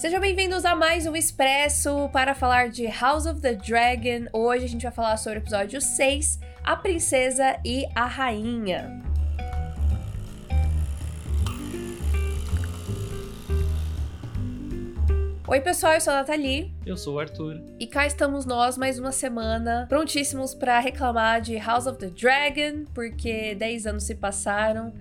Sejam bem-vindos a mais um Expresso para falar de House of the Dragon. Hoje a gente vai falar sobre o episódio 6, A Princesa e a Rainha. Oi, pessoal, eu sou a Nathalie. Eu sou o Arthur. E cá estamos nós mais uma semana, prontíssimos para reclamar de House of the Dragon, porque 10 anos se passaram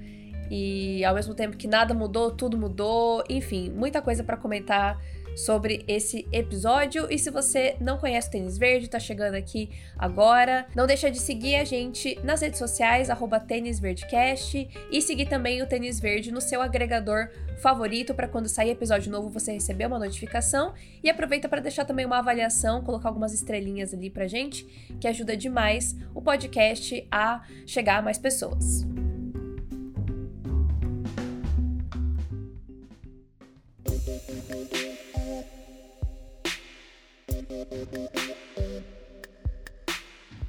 e ao mesmo tempo que nada mudou, tudo mudou. Enfim, muita coisa para comentar sobre esse episódio. E se você não conhece o Tênis Verde, tá chegando aqui agora, não deixa de seguir a gente nas redes sociais, arroba Tênis Verdecast, e seguir também o Tênis Verde no seu agregador favorito para quando sair episódio novo você receber uma notificação. E aproveita para deixar também uma avaliação, colocar algumas estrelinhas ali pra gente, que ajuda demais o podcast a chegar a mais pessoas.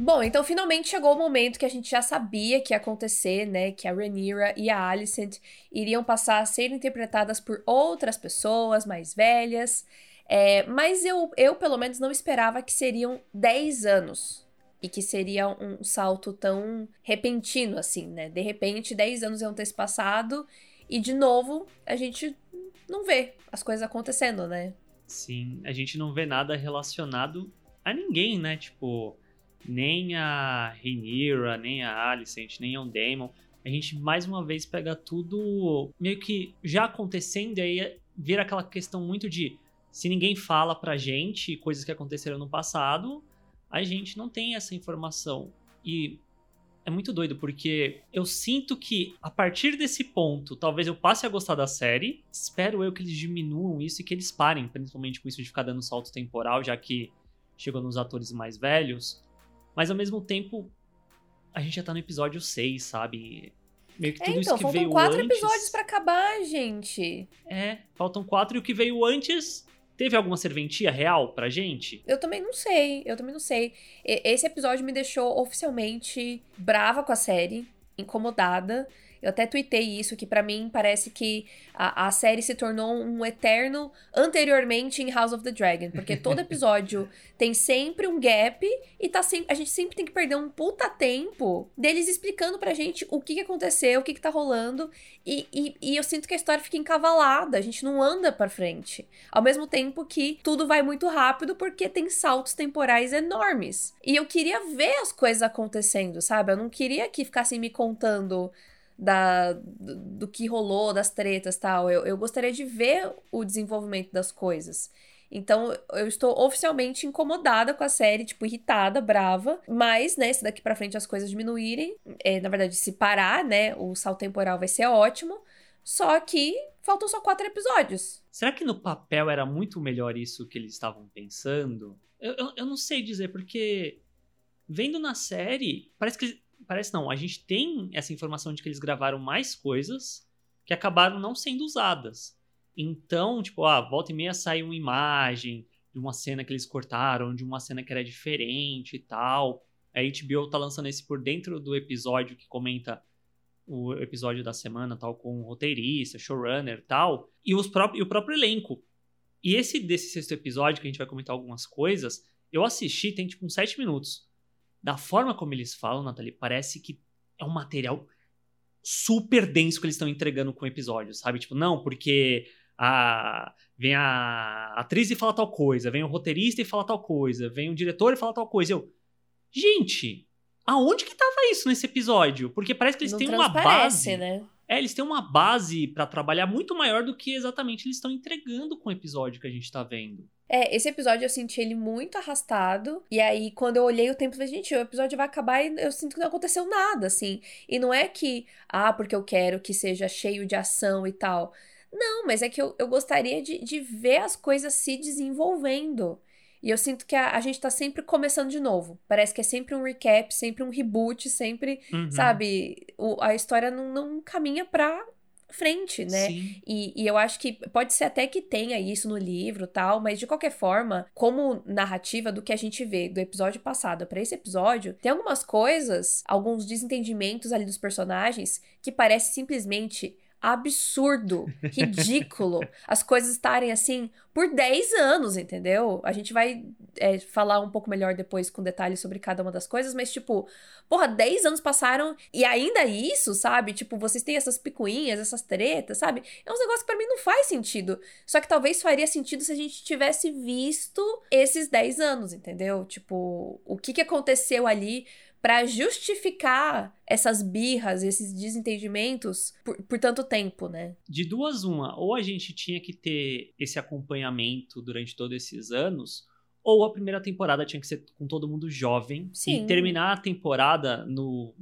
Bom, então finalmente chegou o momento que a gente já sabia que ia acontecer, né? Que a Rhaenyra e a Alicent iriam passar a ser interpretadas por outras pessoas mais velhas. É, mas eu, eu, pelo menos, não esperava que seriam 10 anos. E que seria um salto tão repentino, assim, né? De repente, 10 anos iam ter se passado. E, de novo, a gente não vê as coisas acontecendo, né? Sim, a gente não vê nada relacionado a ninguém, né? Tipo, nem a Rhaenyra, nem a Alicent, nem a Daemon. A gente mais uma vez pega tudo meio que já acontecendo e aí vira aquela questão muito de se ninguém fala pra gente coisas que aconteceram no passado, a gente não tem essa informação. E é muito doido, porque eu sinto que a partir desse ponto, talvez eu passe a gostar da série. Espero eu que eles diminuam isso e que eles parem, principalmente com isso de ficar dando salto temporal, já que chegou nos atores mais velhos. Mas ao mesmo tempo, a gente já tá no episódio 6, sabe? Meio que é, tudo é, então, isso que veio antes. Faltam quatro episódios para acabar, gente. É, faltam quatro e o que veio antes Teve alguma serventia real pra gente? Eu também não sei, eu também não sei. Esse episódio me deixou oficialmente brava com a série, incomodada. Eu até tuitei isso, que para mim parece que a, a série se tornou um eterno anteriormente em House of the Dragon. Porque todo episódio tem sempre um gap e tá sempre, a gente sempre tem que perder um puta tempo deles explicando pra gente o que, que aconteceu, o que, que tá rolando. E, e, e eu sinto que a história fica encavalada, a gente não anda pra frente. Ao mesmo tempo que tudo vai muito rápido porque tem saltos temporais enormes. E eu queria ver as coisas acontecendo, sabe? Eu não queria que ficassem me contando da, do, do, que rolou, das tretas tal. Eu, eu gostaria de ver o desenvolvimento das coisas. Então, eu estou oficialmente incomodada com a série, tipo, irritada, brava. Mas, né, se daqui pra frente as coisas diminuírem, é, na verdade, se parar, né, o salto temporal vai ser ótimo. Só que faltam só quatro episódios. Será que no papel era muito melhor isso que eles estavam pensando? Eu, eu, eu não sei dizer, porque vendo na série, parece que parece não, a gente tem essa informação de que eles gravaram mais coisas que acabaram não sendo usadas. Então, tipo, ah, volta e meia sai uma imagem de uma cena que eles cortaram, de uma cena que era diferente e tal. A HBO tá lançando esse por dentro do episódio que comenta o episódio da semana, tal, com roteirista, showrunner e tal, e, os e o próprio elenco. E esse desse sexto episódio, que a gente vai comentar algumas coisas, eu assisti, tem tipo uns sete minutos da forma como eles falam, Nathalie, parece que é um material super denso que eles estão entregando com o episódio, sabe? Tipo, não, porque a, vem a atriz e fala tal coisa, vem o roteirista e fala tal coisa, vem o diretor e fala tal coisa. Eu, gente, aonde que tava isso nesse episódio? Porque parece que eles não têm uma base. Né? É, eles têm uma base para trabalhar muito maior do que exatamente eles estão entregando com o episódio que a gente tá vendo. É, esse episódio eu senti ele muito arrastado. E aí, quando eu olhei o tempo, eu falei, gente, o episódio vai acabar e eu sinto que não aconteceu nada, assim. E não é que, ah, porque eu quero que seja cheio de ação e tal. Não, mas é que eu, eu gostaria de, de ver as coisas se desenvolvendo. E eu sinto que a, a gente tá sempre começando de novo. Parece que é sempre um recap, sempre um reboot, sempre, uhum. sabe? O, a história não, não caminha pra frente, né? E, e, eu acho que pode ser até que tenha isso no livro tal, mas de qualquer forma, como narrativa do que a gente vê do episódio passado para esse episódio, tem algumas coisas, alguns desentendimentos ali dos personagens que parece simplesmente absurdo, ridículo as coisas estarem assim por 10 anos, entendeu? A gente vai é, falar um pouco melhor depois com detalhes sobre cada uma das coisas, mas tipo, porra, 10 anos passaram e ainda isso, sabe? Tipo, vocês têm essas picuinhas, essas tretas, sabe? É um negócio que pra mim não faz sentido. Só que talvez faria sentido se a gente tivesse visto esses 10 anos, entendeu? Tipo, o que que aconteceu ali para justificar essas birras, esses desentendimentos por, por, tanto tempo, né? De duas, uma. Ou a gente tinha que ter esse acompanhamento durante todos esses anos, ou a primeira temporada tinha que ser com todo mundo jovem. Sim. E terminar a temporada no,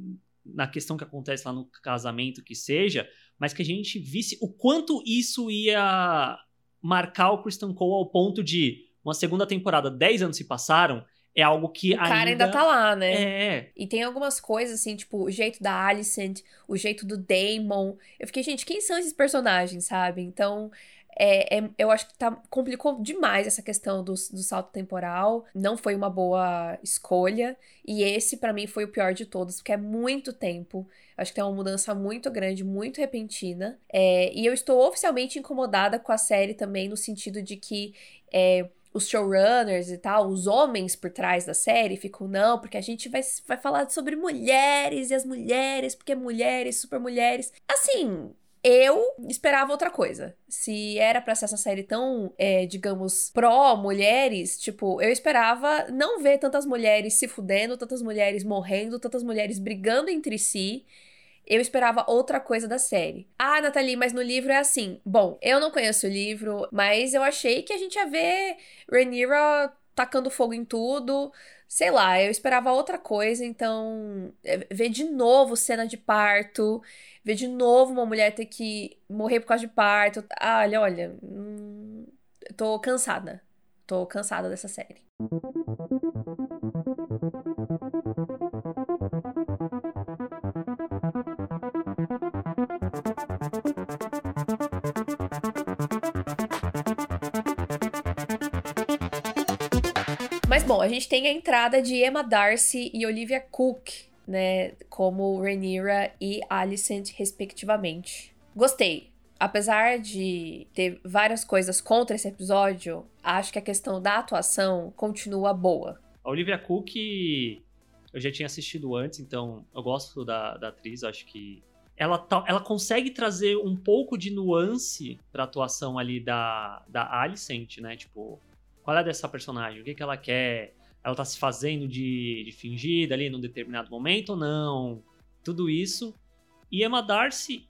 na questão que acontece lá no casamento, que seja, mas que a gente visse o quanto isso ia marcar o Kristen Cole ao ponto de uma segunda temporada, 10 anos se passaram, é algo que o ainda... cara ainda tá lá, né? É. E tem algumas coisas, assim, tipo, o jeito da Alicent, o jeito do Damon. Eu fiquei, gente, quem são esses personagens, sabe? Então, é, é, eu acho que tá, complicou demais essa questão do, do salto temporal. Não foi uma boa escolha. E esse, para mim, foi o pior de todos, porque é muito tempo. Acho que tem uma mudança muito grande, muito repentina. É, e eu estou oficialmente incomodada com a série também, no sentido de que. É, os showrunners e tal, os homens por trás da série ficam, não, porque a gente vai, vai falar sobre mulheres e as mulheres, porque mulheres, super mulheres. Assim, eu esperava outra coisa. Se era pra ser essa série tão, é, digamos, pró-mulheres, tipo, eu esperava não ver tantas mulheres se fudendo, tantas mulheres morrendo, tantas mulheres brigando entre si. Eu esperava outra coisa da série. Ah, Nathalie, mas no livro é assim. Bom, eu não conheço o livro, mas eu achei que a gente ia ver Rhaenyra tacando fogo em tudo. Sei lá, eu esperava outra coisa, então é, ver de novo cena de parto, ver de novo uma mulher ter que morrer por causa de parto. Ah, olha, olha, hum, tô cansada. Tô cansada dessa série. A gente tem a entrada de Emma Darcy e Olivia Cook, né, como Rhaenyra e Alicent, respectivamente. Gostei. Apesar de ter várias coisas contra esse episódio, acho que a questão da atuação continua boa. A Olivia Cook eu já tinha assistido antes, então eu gosto da, da atriz, acho que ela, tá, ela consegue trazer um pouco de nuance pra atuação ali da, da Alicent, né? Tipo, qual é dessa personagem? O que, que ela quer? Ela tá se fazendo de, de fingida ali num determinado momento ou não? Tudo isso. E Emma Darcy,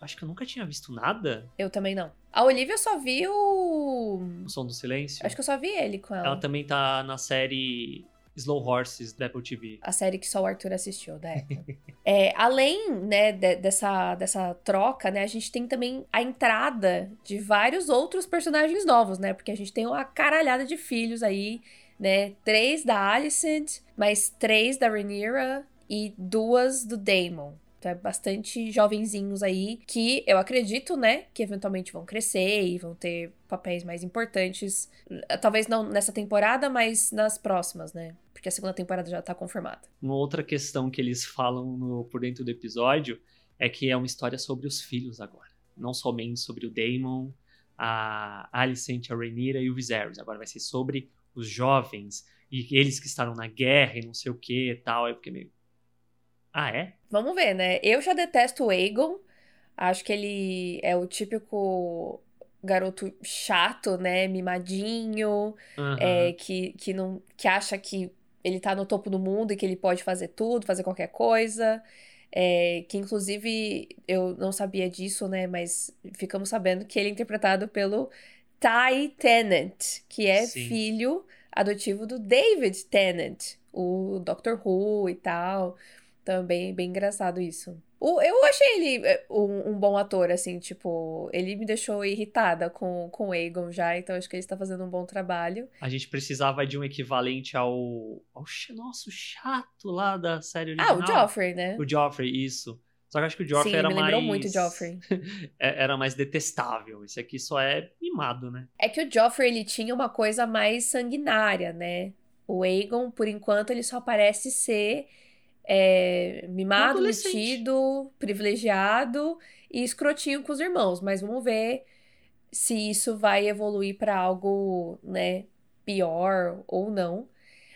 acho que eu nunca tinha visto nada. Eu também não. A Olivia eu só vi o. O Som do Silêncio. Acho que eu só vi ele com ela. Ela também tá na série Slow Horses da Apple TV. A série que só o Arthur assistiu, da Apple. é, além, né, de, dessa, dessa troca, né, a gente tem também a entrada de vários outros personagens novos, né? Porque a gente tem uma caralhada de filhos aí, né? Três da Alicent, mais três da Rhaenyra e duas do Daemon. Então é bastante jovenzinhos aí que eu acredito, né, que eventualmente vão crescer e vão ter papéis mais importantes. Talvez não nessa temporada, mas nas próximas, né? Porque a segunda temporada já tá confirmada. Uma outra questão que eles falam no, por dentro do episódio é que é uma história sobre os filhos agora. Não somente sobre o Daemon, a Alicent, a Rhaenyra e o Viserys. Agora vai ser sobre os jovens e eles que estavam na guerra e não sei o que e tal. Eu fiquei meio ah, é? Vamos ver, né? Eu já detesto o Aegon. Acho que ele é o típico garoto chato, né? Mimadinho, uhum. é, que, que, não, que acha que ele tá no topo do mundo e que ele pode fazer tudo, fazer qualquer coisa. É, que inclusive eu não sabia disso, né? Mas ficamos sabendo que ele é interpretado pelo Ty Tennant, que é Sim. filho adotivo do David Tennant, o Doctor Who e tal. Também então, bem engraçado isso. O, eu achei ele é, um, um, bom ator, assim, tipo, ele me deixou irritada com, com o Aegon já, então acho que ele está fazendo um bom trabalho. A gente precisava de um equivalente ao. ao nosso chato lá da série original. Ah, o Joffrey, né? O Joffrey, isso. Só que acho que o Joffrey Sim, era me lembrou mais. muito Joffrey. É, era mais detestável. Esse aqui só é mimado, né? É que o Joffrey ele tinha uma coisa mais sanguinária, né? O Aegon, por enquanto, ele só parece ser é, mimado, metido, privilegiado e escrotinho com os irmãos, mas vamos ver se isso vai evoluir para algo, né, pior ou não.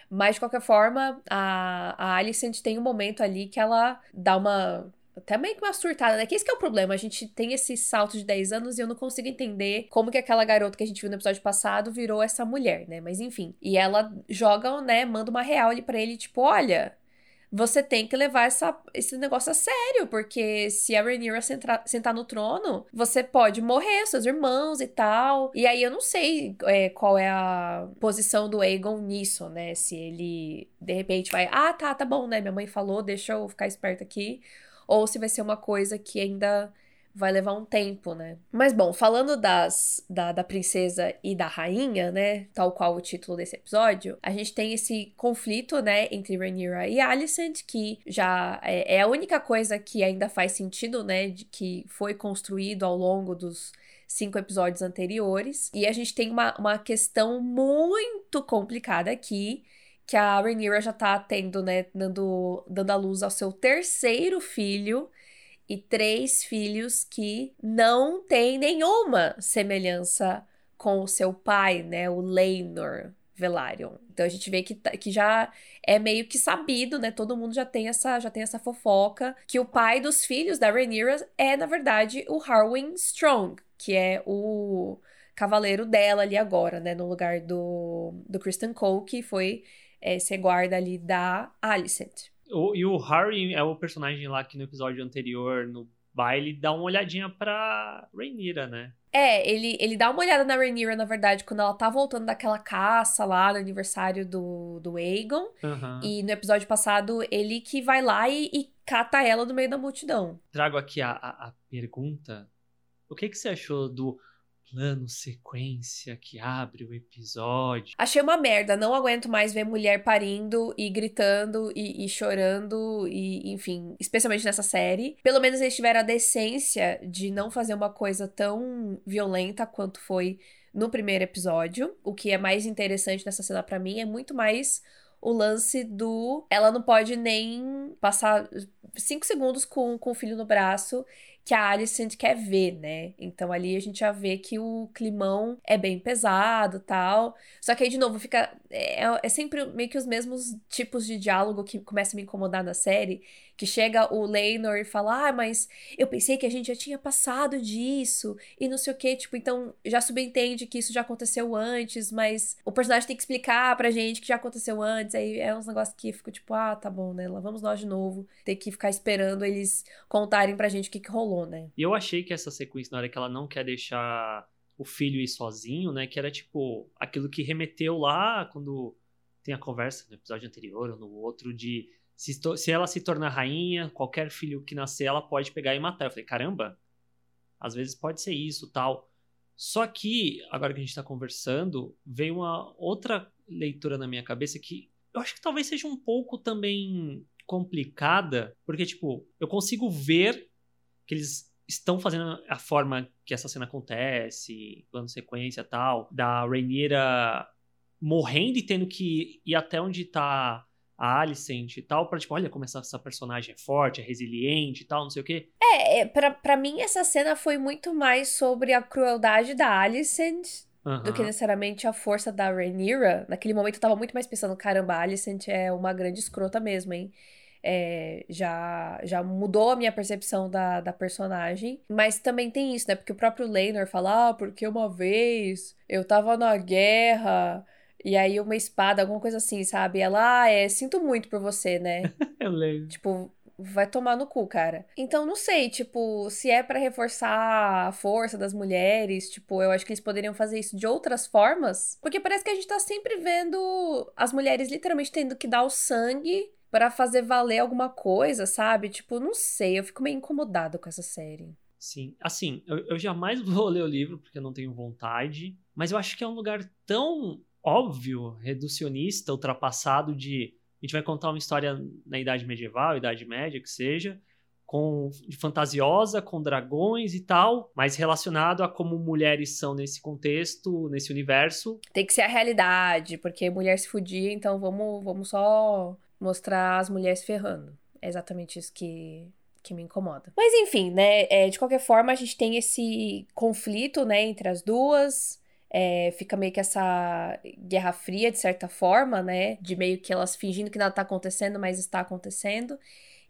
Mas, de qualquer forma, a, a Alicent tem um momento ali que ela dá uma. Até meio que uma surtada, né? Que esse que é o problema. A gente tem esse salto de 10 anos e eu não consigo entender como que aquela garota que a gente viu no episódio passado virou essa mulher, né? Mas enfim. E ela joga, né? Manda uma real ali pra ele, tipo, olha, você tem que levar essa, esse negócio a sério, porque se a Rhaenyra sentar, sentar no trono, você pode morrer, seus irmãos e tal. E aí eu não sei é, qual é a posição do Aegon nisso, né? Se ele, de repente, vai, ah, tá, tá bom, né? Minha mãe falou, deixa eu ficar esperto aqui. Ou se vai ser uma coisa que ainda vai levar um tempo, né? Mas bom, falando das da, da princesa e da rainha, né? Tal qual o título desse episódio, a gente tem esse conflito, né, entre Rhaenyra e Alicent, que já é, é a única coisa que ainda faz sentido, né, de que foi construído ao longo dos cinco episódios anteriores. E a gente tem uma, uma questão muito complicada aqui, que a Rhaenyra já tá tendo, né, dando, dando a luz ao seu terceiro filho, e três filhos que não têm nenhuma semelhança com o seu pai, né, o Leinor Velaryon. Então a gente vê que, tá, que já é meio que sabido, né? Todo mundo já tem essa já tem essa fofoca que o pai dos filhos da Rhaenyra é na verdade o Harwin Strong, que é o cavaleiro dela ali agora, né, no lugar do do Kristen Cole, que foi é, ser guarda ali da Alicent. O, e o Harry é o personagem lá que no episódio anterior, no baile, dá uma olhadinha pra Rhaenyra, né? É, ele, ele dá uma olhada na Rhaenyra, na verdade, quando ela tá voltando daquela caça lá no aniversário do, do Aegon. Uhum. E no episódio passado, ele que vai lá e, e cata ela no meio da multidão. Trago aqui a, a, a pergunta. O que, que você achou do plano sequência que abre o episódio. Achei uma merda, não aguento mais ver mulher parindo e gritando e, e, chorando e, enfim, especialmente nessa série. Pelo menos eles tiveram a decência de não fazer uma coisa tão violenta quanto foi no primeiro episódio. O que é mais interessante nessa cena para mim é muito mais o lance do. Ela não pode nem passar cinco segundos com, com o filho no braço que a Alicent quer ver, né? Então ali a gente já vê que o climão é bem pesado tal. Só que aí, de novo, fica. É, é sempre meio que os mesmos tipos de diálogo que começam a me incomodar na série. Que chega o Leinor e fala: Ah, mas eu pensei que a gente já tinha passado disso e não sei o que. Tipo, então já subentende que isso já aconteceu antes, mas o personagem tem que explicar pra gente que já aconteceu antes. Aí é uns negócios que fico tipo: Ah, tá bom, né? Lá vamos nós de novo. Ter que ficar esperando eles contarem pra gente o que, que rolou, né? E eu achei que essa sequência, na hora que ela não quer deixar o filho ir sozinho, né? Que era tipo aquilo que remeteu lá quando tem a conversa no episódio anterior ou no outro de se, se ela se tornar rainha, qualquer filho que nascer, ela pode pegar e matar. Eu falei, caramba, às vezes pode ser isso tal. Só que, agora que a gente está conversando, veio uma outra leitura na minha cabeça que eu acho que talvez seja um pouco também complicada, porque, tipo, eu consigo ver que eles estão fazendo a forma que essa cena acontece, plano sequência tal, da Rainiera morrendo e tendo que ir até onde tá a Alicent e tal, pra tipo, olha como essa, essa personagem é forte, é resiliente e tal, não sei o quê. É, é pra, pra mim essa cena foi muito mais sobre a crueldade da Alicent Uhum. do que necessariamente a força da Rhaenyra. Naquele momento eu tava muito mais pensando, caramba, a Alicent é uma grande escrota mesmo, hein? É, já, já mudou a minha percepção da, da personagem. Mas também tem isso, né? Porque o próprio Leinor fala, ah, porque uma vez eu tava na guerra e aí uma espada, alguma coisa assim, sabe? Ela, ah, é, sinto muito por você, né? eu lembro. Tipo, vai tomar no cu, cara. Então, não sei, tipo, se é para reforçar a força das mulheres, tipo, eu acho que eles poderiam fazer isso de outras formas. Porque parece que a gente tá sempre vendo as mulheres literalmente tendo que dar o sangue para fazer valer alguma coisa, sabe? Tipo, não sei, eu fico meio incomodado com essa série. Sim, assim, eu, eu jamais vou ler o livro porque eu não tenho vontade, mas eu acho que é um lugar tão óbvio, reducionista, ultrapassado de a gente vai contar uma história na Idade Medieval, Idade Média, que seja, com fantasiosa, com dragões e tal, mas relacionado a como mulheres são nesse contexto, nesse universo. Tem que ser a realidade, porque mulher se fudia, então vamos, vamos só mostrar as mulheres ferrando. É exatamente isso que, que me incomoda. Mas enfim, né? É, de qualquer forma, a gente tem esse conflito, né, entre as duas. É, fica meio que essa guerra fria, de certa forma, né? De meio que elas fingindo que nada tá acontecendo, mas está acontecendo.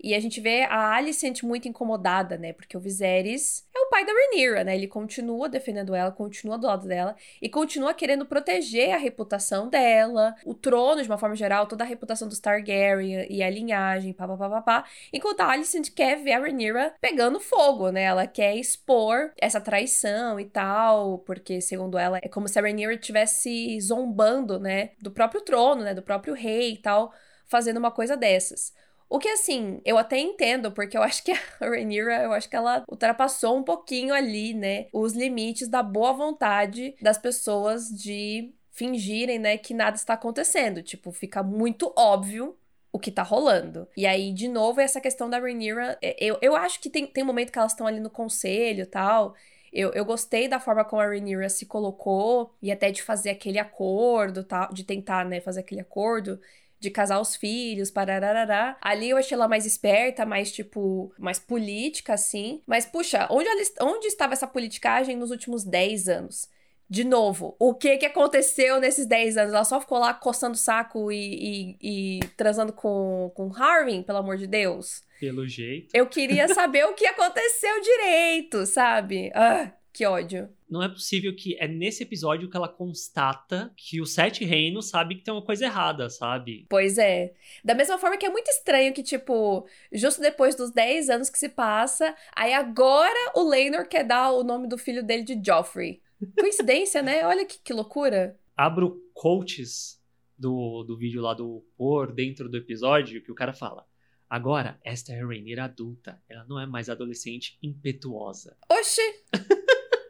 E a gente vê a Alicent muito incomodada, né? Porque o Viserys é o pai da Rhaenyra, né? Ele continua defendendo ela, continua do lado dela e continua querendo proteger a reputação dela, o trono de uma forma geral, toda a reputação dos Targaryen e a linhagem, papapá. Enquanto a Alicent quer ver a Rhaenyra pegando fogo, né? Ela quer expor essa traição e tal, porque segundo ela é como se a Rhaenyra estivesse zombando, né? Do próprio trono, né? Do próprio rei e tal, fazendo uma coisa dessas. O que, assim, eu até entendo, porque eu acho que a Rhaenyra, eu acho que ela ultrapassou um pouquinho ali, né, os limites da boa vontade das pessoas de fingirem, né, que nada está acontecendo. Tipo, fica muito óbvio o que tá rolando. E aí, de novo, essa questão da Rhaenyra, é, eu, eu acho que tem, tem um momento que elas estão ali no conselho e tal, eu, eu gostei da forma como a Rhaenyra se colocou e até de fazer aquele acordo, tal, de tentar, né, fazer aquele acordo de casar os filhos, parararará. Ali eu achei ela mais esperta, mais, tipo, mais política, assim. Mas, puxa, onde, ela, onde estava essa politicagem nos últimos 10 anos? De novo, o que que aconteceu nesses 10 anos? Ela só ficou lá coçando o saco e, e, e transando com, com Harvin, pelo amor de Deus? Pelo jeito. Eu queria saber o que aconteceu direito, sabe? Ah, que ódio. Não é possível que é nesse episódio que ela constata que os Sete Reinos sabe que tem uma coisa errada, sabe? Pois é. Da mesma forma que é muito estranho que, tipo, justo depois dos 10 anos que se passa, aí agora o Leinor quer dar o nome do filho dele de Joffrey. Coincidência, né? Olha que, que loucura. Abro quotes do, do vídeo lá do Por dentro do episódio que o cara fala. Agora, esta é a Rainier adulta. Ela não é mais adolescente impetuosa. Oxi!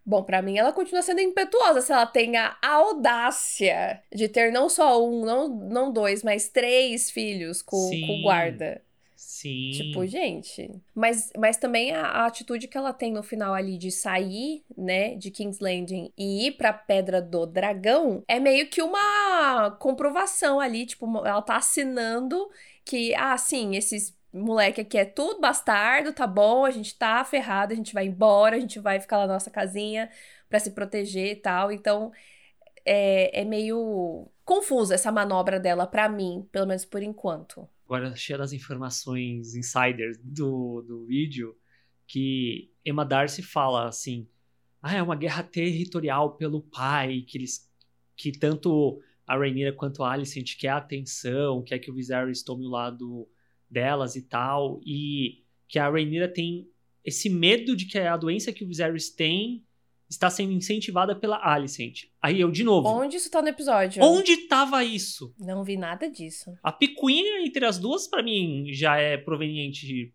Bom, para mim ela continua sendo impetuosa se ela tem a audácia de ter não só um, não, não dois, mas três filhos com, com o guarda. Sim. Tipo, gente. Mas, mas também a, a, atitude que ela tem no final ali de sair, né, de King's Landing e ir pra Pedra do Dragão é meio que uma comprovação ali. Tipo, ela tá assinando que, ah, sim, esses moleque aqui é tudo bastardo, tá bom, a gente tá ferrado, a gente vai embora, a gente vai ficar lá na nossa casinha para se proteger e tal. Então, é, é meio confusa essa manobra dela para mim, pelo menos por enquanto. Agora, cheia das informações insiders do, do vídeo, que Emma Darcy fala assim: ah, é uma guerra territorial pelo pai, que eles que tanto a Rhaenyra quanto a Alicent quer atenção, quer que o Viserys tome o lado delas e tal, e que a Rhaenyra tem esse medo de que a doença que o Viserys tem está sendo incentivada pela Alicent. Aí eu, de novo... Onde isso tá no episódio? Onde tava isso? Não vi nada disso. A picuinha entre as duas, para mim, já é proveniente de,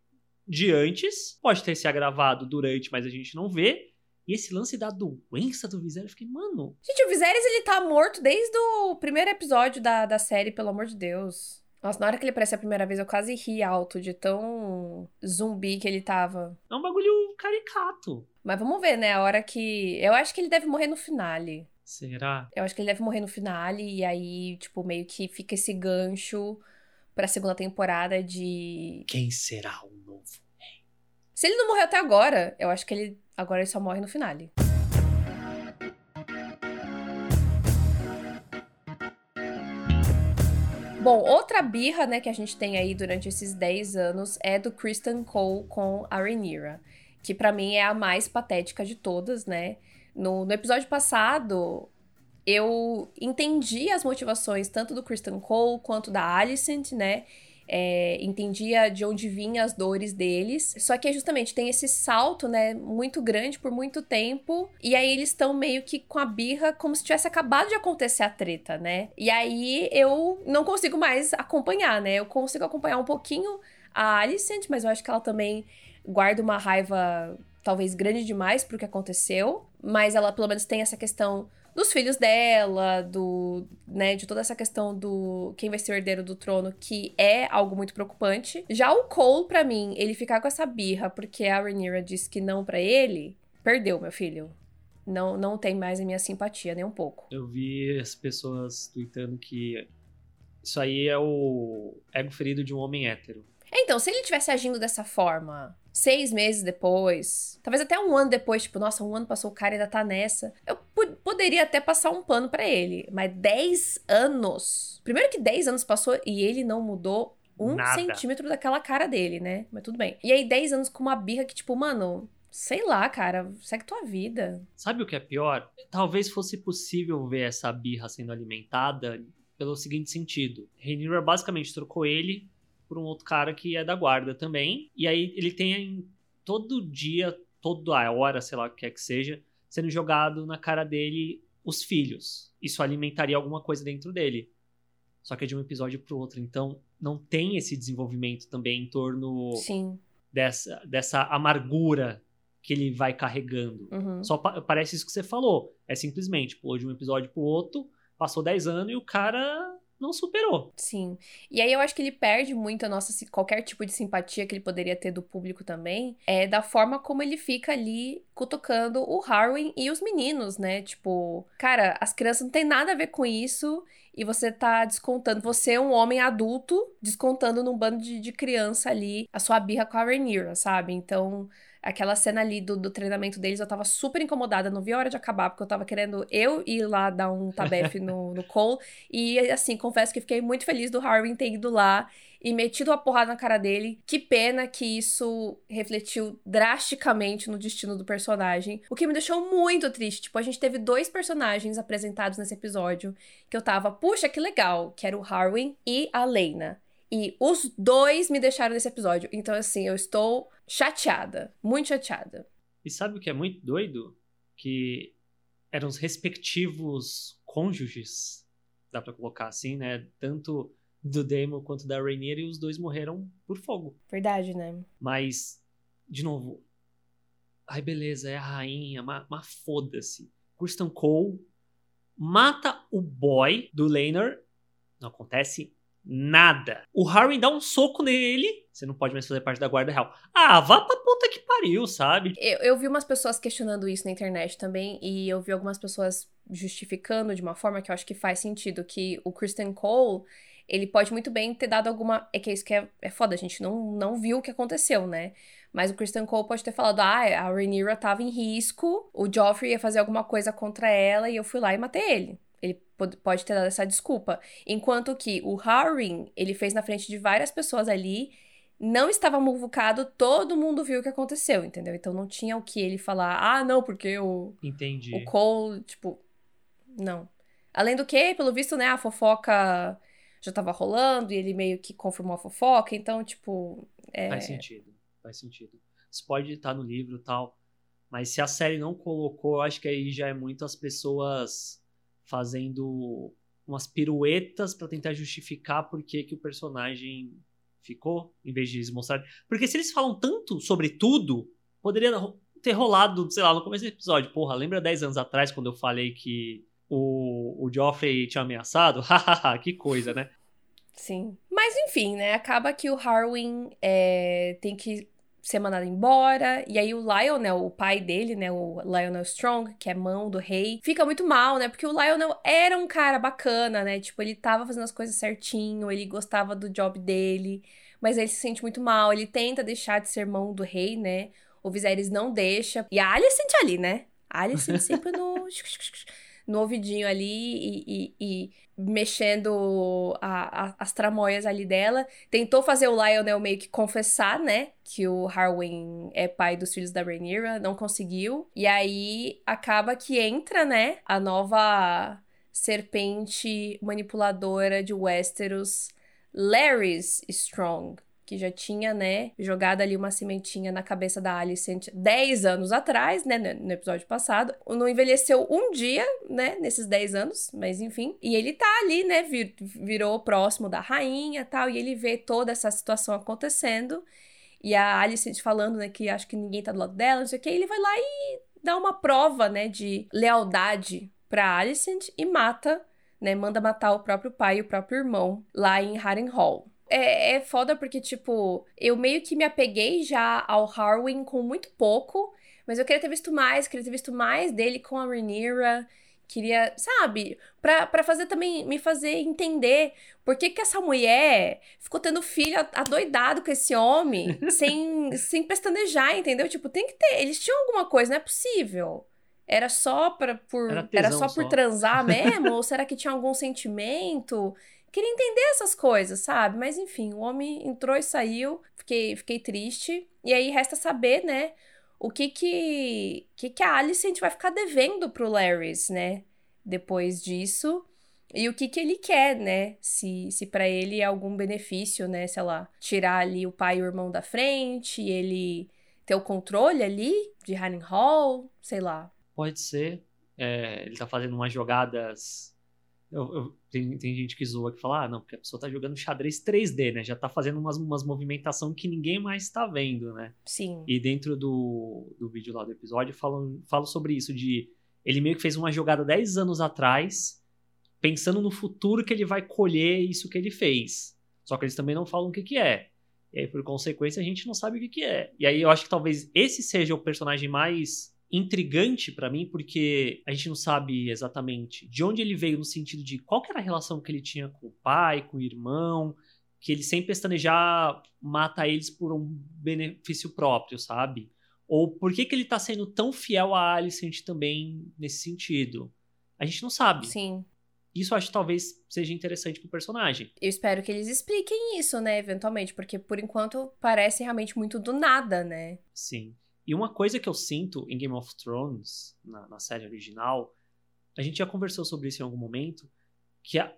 de antes. Pode ter se agravado durante, mas a gente não vê. E esse lance da doença do Viserys, eu fiquei, mano... Gente, o Viserys, ele tá morto desde o primeiro episódio da, da série, pelo amor de Deus. Nossa, na hora que ele apareceu a primeira vez, eu quase ri alto de tão zumbi que ele tava. É um bagulho caricato. Mas vamos ver, né? A hora que. Eu acho que ele deve morrer no finale. Será? Eu acho que ele deve morrer no finale, e aí, tipo, meio que fica esse gancho pra segunda temporada de. Quem será o novo rei? Se ele não morreu até agora, eu acho que ele. Agora ele só morre no finale. Bom, outra birra, né, que a gente tem aí durante esses 10 anos é do Kristen Cole com a Rhaenyra, que para mim é a mais patética de todas, né? No, no episódio passado, eu entendi as motivações tanto do Kristen Cole quanto da Alicent, né? É, entendia de onde vinham as dores deles. Só que justamente tem esse salto, né, muito grande por muito tempo. E aí eles estão meio que com a birra como se tivesse acabado de acontecer a treta, né? E aí eu não consigo mais acompanhar, né? Eu consigo acompanhar um pouquinho a Alicent, mas eu acho que ela também guarda uma raiva talvez grande demais pro que aconteceu. Mas ela pelo menos tem essa questão dos filhos dela, do, né, de toda essa questão do quem vai ser o herdeiro do trono, que é algo muito preocupante. Já o Cole, para mim, ele ficar com essa birra porque a Rhaenyra disse que não para ele, perdeu, meu filho. Não, não tem mais a minha simpatia, nem um pouco. Eu vi as pessoas tweetando que isso aí é o ego ferido de um homem hétero. Então, se ele tivesse agindo dessa forma seis meses depois, talvez até um ano depois, tipo, nossa, um ano passou, o cara ainda tá nessa. Eu poderia até passar um pano para ele, mas dez anos. Primeiro que dez anos passou e ele não mudou um Nada. centímetro daquela cara dele, né? Mas tudo bem. E aí, dez anos com uma birra que, tipo, mano, Sei lá, cara, segue tua vida. Sabe o que é pior? Talvez fosse possível ver essa birra sendo alimentada pelo seguinte sentido. Rhaenyra basicamente trocou ele por um outro cara que é da guarda também. E aí ele tem todo dia, toda hora, sei lá o que é que seja, sendo jogado na cara dele os filhos. Isso alimentaria alguma coisa dentro dele. Só que é de um episódio pro outro. Então não tem esse desenvolvimento também em torno Sim. Dessa, dessa amargura que ele vai carregando. Uhum. Só pa parece isso que você falou. É simplesmente pulou de um episódio pro outro, passou 10 anos e o cara não superou. Sim. E aí eu acho que ele perde muito a nossa qualquer tipo de simpatia que ele poderia ter do público também, é da forma como ele fica ali cutucando o Harwin e os meninos, né? Tipo, cara, as crianças não tem nada a ver com isso e você tá descontando, você é um homem adulto descontando num bando de, de criança ali a sua birra com a Rhaenyra, sabe? Então, Aquela cena ali do, do treinamento deles, eu tava super incomodada, não vi a hora de acabar, porque eu tava querendo eu ir lá dar um tabefe no, no Cole. E assim, confesso que fiquei muito feliz do Harwin ter ido lá e metido a porrada na cara dele. Que pena que isso refletiu drasticamente no destino do personagem. O que me deixou muito triste. Tipo, a gente teve dois personagens apresentados nesse episódio que eu tava, puxa, que legal, que era o Harwin e a Lena. E os dois me deixaram nesse episódio. Então, assim, eu estou chateada. Muito chateada. E sabe o que é muito doido? Que eram os respectivos cônjuges, dá para colocar assim, né? Tanto do Demo quanto da Rainier e os dois morreram por fogo. Verdade, né? Mas, de novo, ai beleza, é a rainha, mas, mas foda-se. Kristen Cole mata o boy do Laner, não acontece nada. O Harry dá um soco nele, você não pode mais fazer parte da guarda real. Ah, vá pra puta que pariu, sabe? Eu, eu vi umas pessoas questionando isso na internet também, e eu vi algumas pessoas justificando de uma forma que eu acho que faz sentido, que o Kristen Cole, ele pode muito bem ter dado alguma... É que é isso que é, é foda, a gente não, não viu o que aconteceu, né? Mas o Kristen Cole pode ter falado, ah, a Rhaenyra tava em risco, o Joffrey ia fazer alguma coisa contra ela, e eu fui lá e matei ele. Pode ter dado essa desculpa. Enquanto que o Harwin, ele fez na frente de várias pessoas ali, não estava muvucado, todo mundo viu o que aconteceu, entendeu? Então não tinha o que ele falar, ah, não, porque o. Entendi. O Cole, tipo. Não. Além do que, pelo visto, né, a fofoca já tava rolando e ele meio que confirmou a fofoca, então, tipo. É... Faz sentido, faz sentido. Isso pode estar no livro e tal, mas se a série não colocou, eu acho que aí já é muito as pessoas fazendo umas piruetas para tentar justificar por que, que o personagem ficou, em vez de eles mostrarem. Porque se eles falam tanto sobre tudo, poderia ter rolado, sei lá, no começo do episódio. Porra, lembra 10 anos atrás quando eu falei que o, o Joffrey tinha ameaçado? Hahaha, que coisa, né? Sim. Mas enfim, né? Acaba que o Harwin é, tem que ser mandado embora. E aí o Lionel, o pai dele, né, o Lionel Strong, que é mão do rei, fica muito mal, né? Porque o Lionel era um cara bacana, né? Tipo, ele tava fazendo as coisas certinho, ele gostava do job dele, mas ele se sente muito mal, ele tenta deixar de ser mão do rei, né? O Viserys não deixa. E a Alicent ali, né? A Alicent sempre no no ouvidinho ali e, e, e mexendo a, a, as tramóias ali dela. Tentou fazer o Lionel meio que confessar, né? Que o Harwin é pai dos filhos da Rhaenyra, não conseguiu. E aí acaba que entra, né? A nova serpente manipuladora de Westeros, Larys Strong que já tinha, né, jogado ali uma sementinha na cabeça da Alicent 10 anos atrás, né, no episódio passado. Não envelheceu um dia, né, nesses 10 anos, mas enfim. E ele tá ali, né, vir, virou próximo da rainha tal, e ele vê toda essa situação acontecendo. E a Alicent falando, né, que acho que ninguém tá do lado dela, não sei o que, ele vai lá e dá uma prova, né, de lealdade pra Alicent e mata né, manda matar o próprio pai e o próprio irmão lá em Harrenhal é, é foda porque, tipo, eu meio que me apeguei já ao Harwin com muito pouco, mas eu queria ter visto mais, queria ter visto mais dele com a Rhaenyra, queria, sabe, pra, pra fazer também, me fazer entender por que que essa mulher ficou tendo filho adoidado com esse homem, sem, sem pestanejar, entendeu? Tipo, tem que ter, eles tinham alguma coisa, não é possível. Era só pra, por, era, era só por transar mesmo? ou será que tinha algum sentimento? Queria entender essas coisas, sabe? Mas enfim, o homem entrou e saiu, fiquei, fiquei triste. E aí resta saber, né, o que que, que, que a Alicent vai ficar devendo pro Larrys, né? Depois disso. E o que que ele quer, né? Se, se para ele é algum benefício, né? Sei lá, tirar ali o pai e o irmão da frente, ele ter o controle ali de Hall, sei lá. Pode ser. É, ele tá fazendo umas jogadas. Eu, eu, tem, tem gente que zoa que fala, ah, não, porque a pessoa tá jogando xadrez 3D, né? Já tá fazendo umas, umas movimentação que ninguém mais tá vendo, né? Sim. E dentro do, do vídeo lá do episódio, falo, falo sobre isso, de ele meio que fez uma jogada 10 anos atrás, pensando no futuro que ele vai colher isso que ele fez. Só que eles também não falam o que que é. E aí, por consequência, a gente não sabe o que que é. E aí eu acho que talvez esse seja o personagem mais intrigante para mim, porque a gente não sabe exatamente de onde ele veio no sentido de qual era a relação que ele tinha com o pai, com o irmão, que ele sem pestanejar mata eles por um benefício próprio, sabe? Ou por que, que ele tá sendo tão fiel a Alicent também nesse sentido? A gente não sabe. Sim. Isso acho que talvez seja interessante pro personagem. Eu espero que eles expliquem isso, né, eventualmente, porque por enquanto parece realmente muito do nada, né? Sim. E uma coisa que eu sinto em Game of Thrones, na, na série original, a gente já conversou sobre isso em algum momento, que a,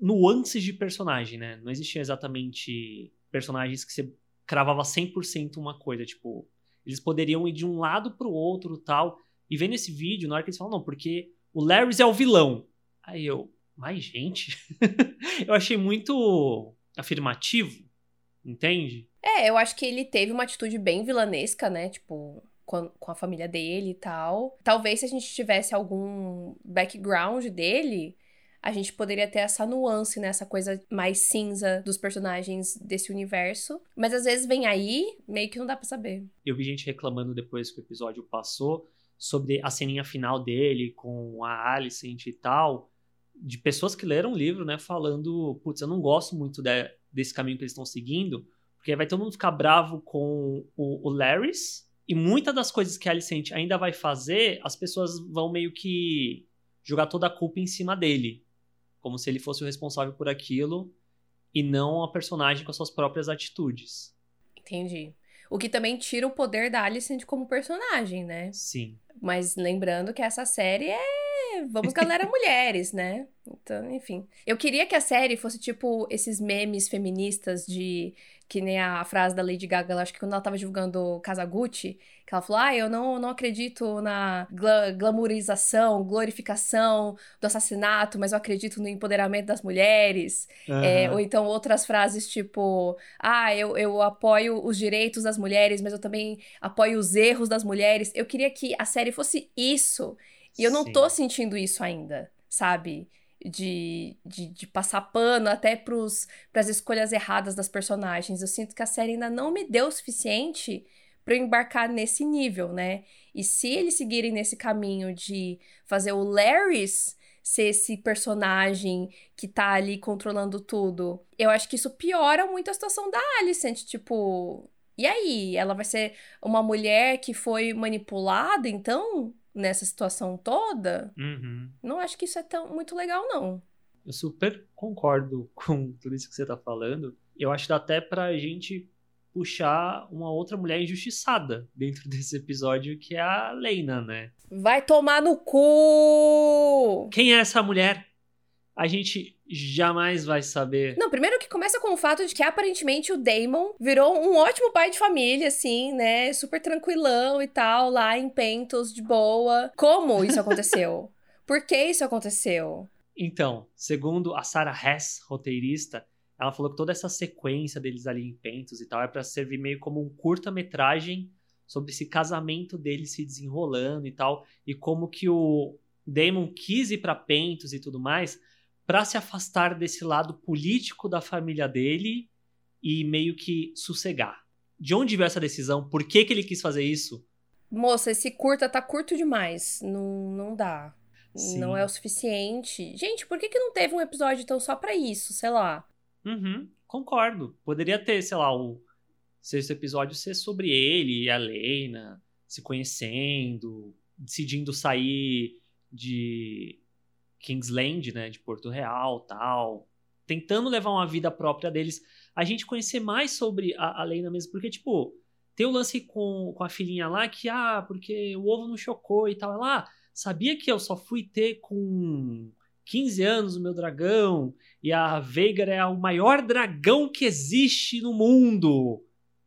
nuances de personagem, né? Não existiam exatamente personagens que você cravava 100% uma coisa, tipo, eles poderiam ir de um lado pro outro tal. E vendo esse vídeo, na hora que eles falam, não, porque o Larry é o vilão. Aí eu, mas gente, eu achei muito afirmativo, entende? É, eu acho que ele teve uma atitude bem vilanesca, né? Tipo, com, a família dele e tal. Talvez se a gente tivesse algum background dele, a gente poderia ter essa nuance, né? Essa coisa mais cinza dos personagens desse universo. Mas às vezes vem aí, meio que não dá para saber. Eu vi gente reclamando depois que o episódio passou sobre a ceninha final dele com a Alicent e tal. De pessoas que leram o livro, né? Falando, putz, eu não gosto muito de, desse caminho que eles estão seguindo porque vai todo mundo ficar bravo com o, o Larrys. E muitas das coisas que a Alicent ainda vai fazer, as pessoas vão meio que jogar toda a culpa em cima dele. Como se ele fosse o responsável por aquilo e não a personagem com as suas próprias atitudes. Entendi. O que também tira o poder da Alicent como personagem, né? Sim. Mas lembrando que essa série é. Vamos, galera, mulheres, né? Então, enfim. Eu queria que a série fosse tipo esses memes feministas de que nem a frase da Lady Gaga, acho que quando ela tava divulgando Kazaguchi, que ela falou: Ah, eu não, não acredito na gla glamourização, glorificação do assassinato, mas eu acredito no empoderamento das mulheres. Uhum. É, ou então outras frases tipo: Ah, eu, eu apoio os direitos das mulheres, mas eu também apoio os erros das mulheres. Eu queria que a série fosse isso. E eu não Sim. tô sentindo isso ainda, sabe? de, de, de, passar pano até para as escolhas erradas das personagens. Eu sinto que a série ainda não me deu o suficiente para eu embarcar nesse nível, né? E se eles seguirem nesse caminho de fazer o Larrys ser esse personagem que tá ali controlando tudo, eu acho que isso piora muito a situação da Alicent, tipo, e aí, ela vai ser uma mulher que foi manipulada, então? Nessa situação toda, uhum. não acho que isso é tão muito legal, não. Eu super concordo com tudo isso que você tá falando. Eu acho que dá até pra gente puxar uma outra mulher injustiçada dentro desse episódio, que é a Leina, né? Vai tomar no cu! Quem é essa mulher? A gente jamais vai saber. Não, primeiro que começa com o fato de que aparentemente o Damon virou um ótimo pai de família, assim, né? Super tranquilão e tal, lá em Pentos, de boa. Como isso aconteceu? Por que isso aconteceu? Então, segundo a Sarah Hess, roteirista, ela falou que toda essa sequência deles ali em Pentos e tal é para servir meio como um curta-metragem sobre esse casamento deles se desenrolando e tal, e como que o Damon quis ir para Pentos e tudo mais, para se afastar desse lado político da família dele e meio que sossegar. De onde veio essa decisão? Por que, que ele quis fazer isso? Moça, esse curta tá curto demais. Não, não dá. Sim. não é o suficiente. Gente, por que, que não teve um episódio então só para isso, sei lá? Uhum, concordo. Poderia ter, sei lá, o sexto episódio ser sobre ele e a Lena se conhecendo, decidindo sair de Kingsland, né, de Porto Real, tal, tentando levar uma vida própria deles. A gente conhecer mais sobre a, a Lena mesmo, porque tipo, tem o lance com, com a filhinha lá que, ah, porque o ovo não chocou e tal. Ela, ah, sabia que eu só fui ter com 15 anos o meu dragão e a Veigar é o maior dragão que existe no mundo.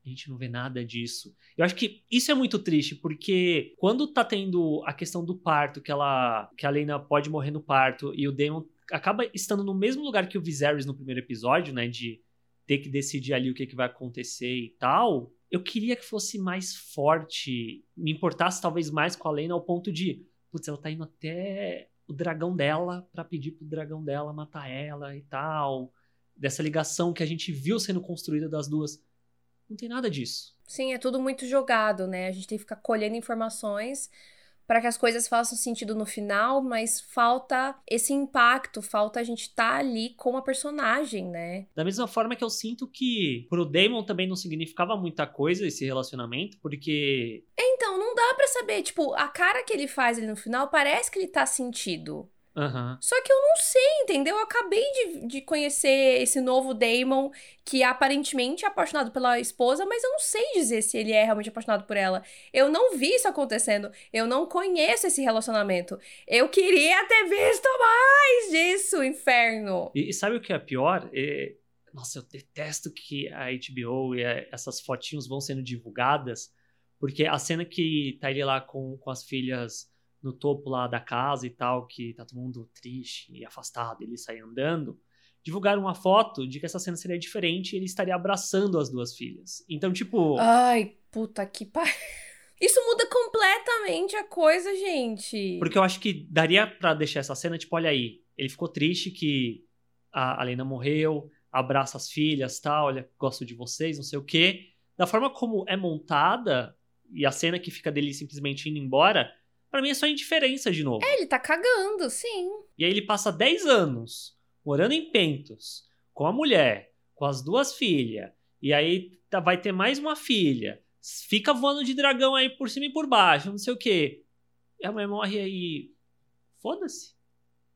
A gente não vê nada disso. Eu acho que isso é muito triste, porque quando tá tendo a questão do parto, que ela que a Lena pode morrer no parto e o Daemon acaba estando no mesmo lugar que o Viserys no primeiro episódio, né, de ter que decidir ali o que, que vai acontecer e tal, eu queria que fosse mais forte, me importasse talvez mais com a Lena ao ponto de, putz, ela tá indo até o dragão dela para pedir pro dragão dela matar ela e tal. Dessa ligação que a gente viu sendo construída das duas. Não tem nada disso. Sim, é tudo muito jogado, né? A gente tem que ficar colhendo informações para que as coisas façam sentido no final, mas falta esse impacto, falta a gente estar tá ali com a personagem, né? Da mesma forma que eu sinto que pro Damon também não significava muita coisa esse relacionamento, porque. Então, não dá para saber. Tipo, a cara que ele faz ali no final parece que ele tá sentido. Uhum. Só que eu não sei, entendeu? Eu acabei de, de conhecer esse novo Damon, que aparentemente é apaixonado pela esposa, mas eu não sei dizer se ele é realmente apaixonado por ela. Eu não vi isso acontecendo. Eu não conheço esse relacionamento. Eu queria ter visto mais disso, inferno. E, e sabe o que é pior? É... Nossa, eu detesto que a HBO e a, essas fotinhos vão sendo divulgadas, porque a cena que tá ele lá com, com as filhas no topo lá da casa e tal, que tá todo mundo triste e afastado, ele sai andando, divulgaram uma foto de que essa cena seria diferente e ele estaria abraçando as duas filhas. Então, tipo. Ai, puta que pariu. Isso muda completamente a coisa, gente. Porque eu acho que daria para deixar essa cena, tipo, olha aí, ele ficou triste que a Lena morreu, abraça as filhas, tal, olha, gosto de vocês, não sei o quê. Da forma como é montada, e a cena que fica dele simplesmente indo embora, para mim é só indiferença de novo. É, ele tá cagando, sim. E aí ele passa 10 anos morando em Pentos, com a mulher, com as duas filhas, e aí tá, vai ter mais uma filha, fica voando de dragão aí por cima e por baixo, não sei o quê. E a mulher morre aí. Foda-se.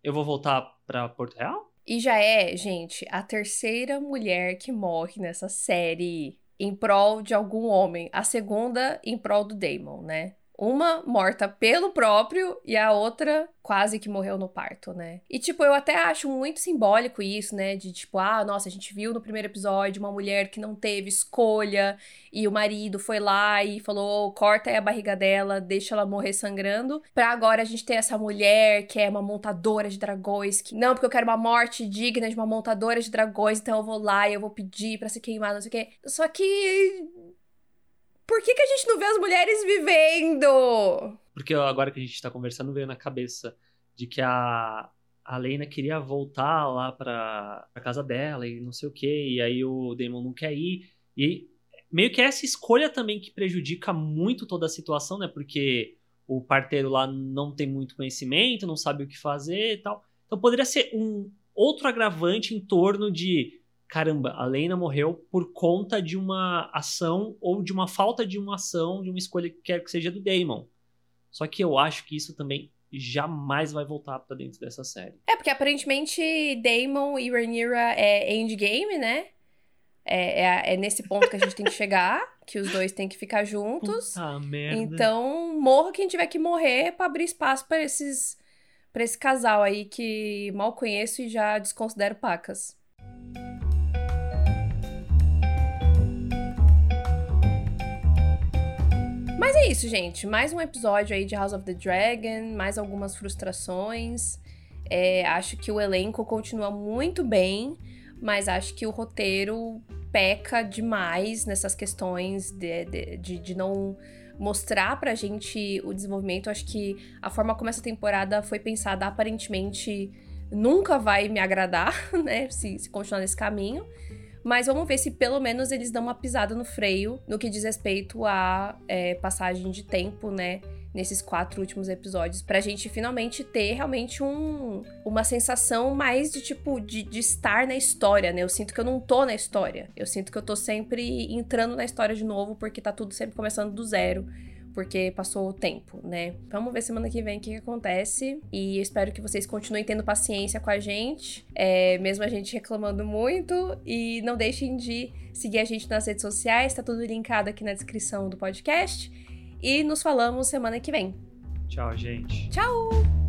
Eu vou voltar pra Porto Real? E já é, gente, a terceira mulher que morre nessa série em prol de algum homem. A segunda em prol do Damon, né? Uma morta pelo próprio e a outra quase que morreu no parto, né? E, tipo, eu até acho muito simbólico isso, né? De tipo, ah, nossa, a gente viu no primeiro episódio uma mulher que não teve escolha e o marido foi lá e falou: corta aí a barriga dela, deixa ela morrer sangrando. Pra agora a gente ter essa mulher que é uma montadora de dragões, que não, porque eu quero uma morte digna de uma montadora de dragões, então eu vou lá e eu vou pedir para ser queimada, não sei o quê. Só que por que, que a gente não vê as mulheres vivendo? Porque agora que a gente tá conversando, veio na cabeça de que a, a Lena queria voltar lá pra, pra casa dela e não sei o que, e aí o Damon não quer ir. E meio que é essa escolha também que prejudica muito toda a situação, né? Porque o parteiro lá não tem muito conhecimento, não sabe o que fazer e tal. Então poderia ser um outro agravante em torno de caramba, a Lena morreu por conta de uma ação ou de uma falta de uma ação, de uma escolha que quer que seja do Damon. Só que eu acho que isso também jamais vai voltar para dentro dessa série. É, porque aparentemente Damon e Rhaenyra é endgame, né? É, é, é, nesse ponto que a gente tem que chegar, que os dois têm que ficar juntos. Ah, merda. Então, morra quem tiver que morrer para abrir espaço para esses para esse casal aí que mal conheço e já desconsidero pacas. Mas é isso, gente. Mais um episódio aí de House of the Dragon, mais algumas frustrações. É, acho que o elenco continua muito bem, mas acho que o roteiro peca demais nessas questões de, de, de, de não mostrar pra gente o desenvolvimento. Acho que a forma como essa temporada foi pensada aparentemente nunca vai me agradar, né? Se, se continuar nesse caminho. Mas vamos ver se pelo menos eles dão uma pisada no freio no que diz respeito à é, passagem de tempo, né? nesses quatro últimos episódios, pra gente finalmente ter realmente um, uma sensação mais de tipo, de, de estar na história, né? Eu sinto que eu não tô na história. Eu sinto que eu tô sempre entrando na história de novo, porque tá tudo sempre começando do zero porque passou o tempo, né? Vamos ver semana que vem o que, que acontece. E eu espero que vocês continuem tendo paciência com a gente, é, mesmo a gente reclamando muito. E não deixem de seguir a gente nas redes sociais, tá tudo linkado aqui na descrição do podcast. E nos falamos semana que vem. Tchau, gente. Tchau!